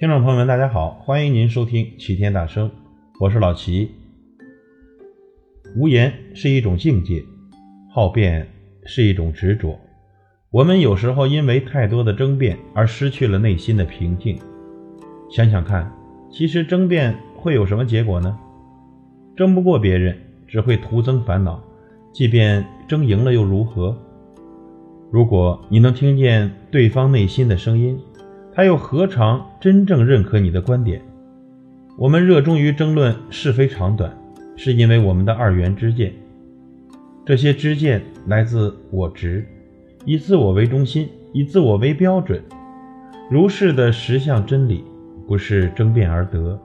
听众朋友们，大家好，欢迎您收听齐天大圣，我是老齐。无言是一种境界，好辩是一种执着。我们有时候因为太多的争辩而失去了内心的平静。想想看，其实争辩会有什么结果呢？争不过别人，只会徒增烦恼。即便争赢了又如何？如果你能听见对方内心的声音，他又何尝真正认可你的观点？我们热衷于争论是非长短，是因为我们的二元之见。这些知见来自我执，以自我为中心，以自我为标准。如是的实相真理，不是争辩而得，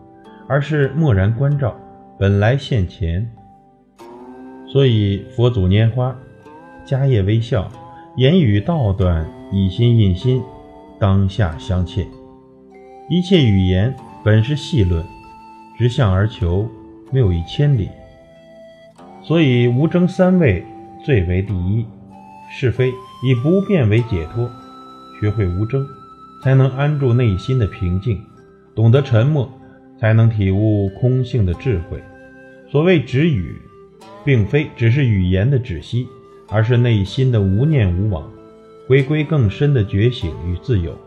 而是默然关照，本来现前。所以佛祖拈花，迦叶微笑，言语道断，以心印心，当下相切。一切语言本是细论，直向而求，谬以千里。所以无争三位最为第一，是非以不变为解脱。学会无争，才能安住内心的平静；懂得沉默，才能体悟空性的智慧。所谓止语。并非只是语言的止息，而是内心的无念无往，回归更深的觉醒与自由。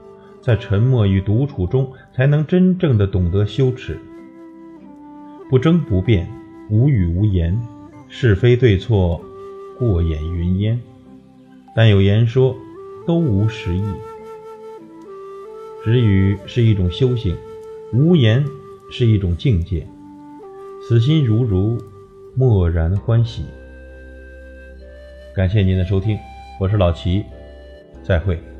在沉默与独处中，才能真正的懂得羞耻。不争不辩，无语无言，是非对错，过眼云烟。但有言说，都无实意。止语是一种修行，无言是一种境界。此心如如。默然欢喜，感谢您的收听，我是老齐，再会。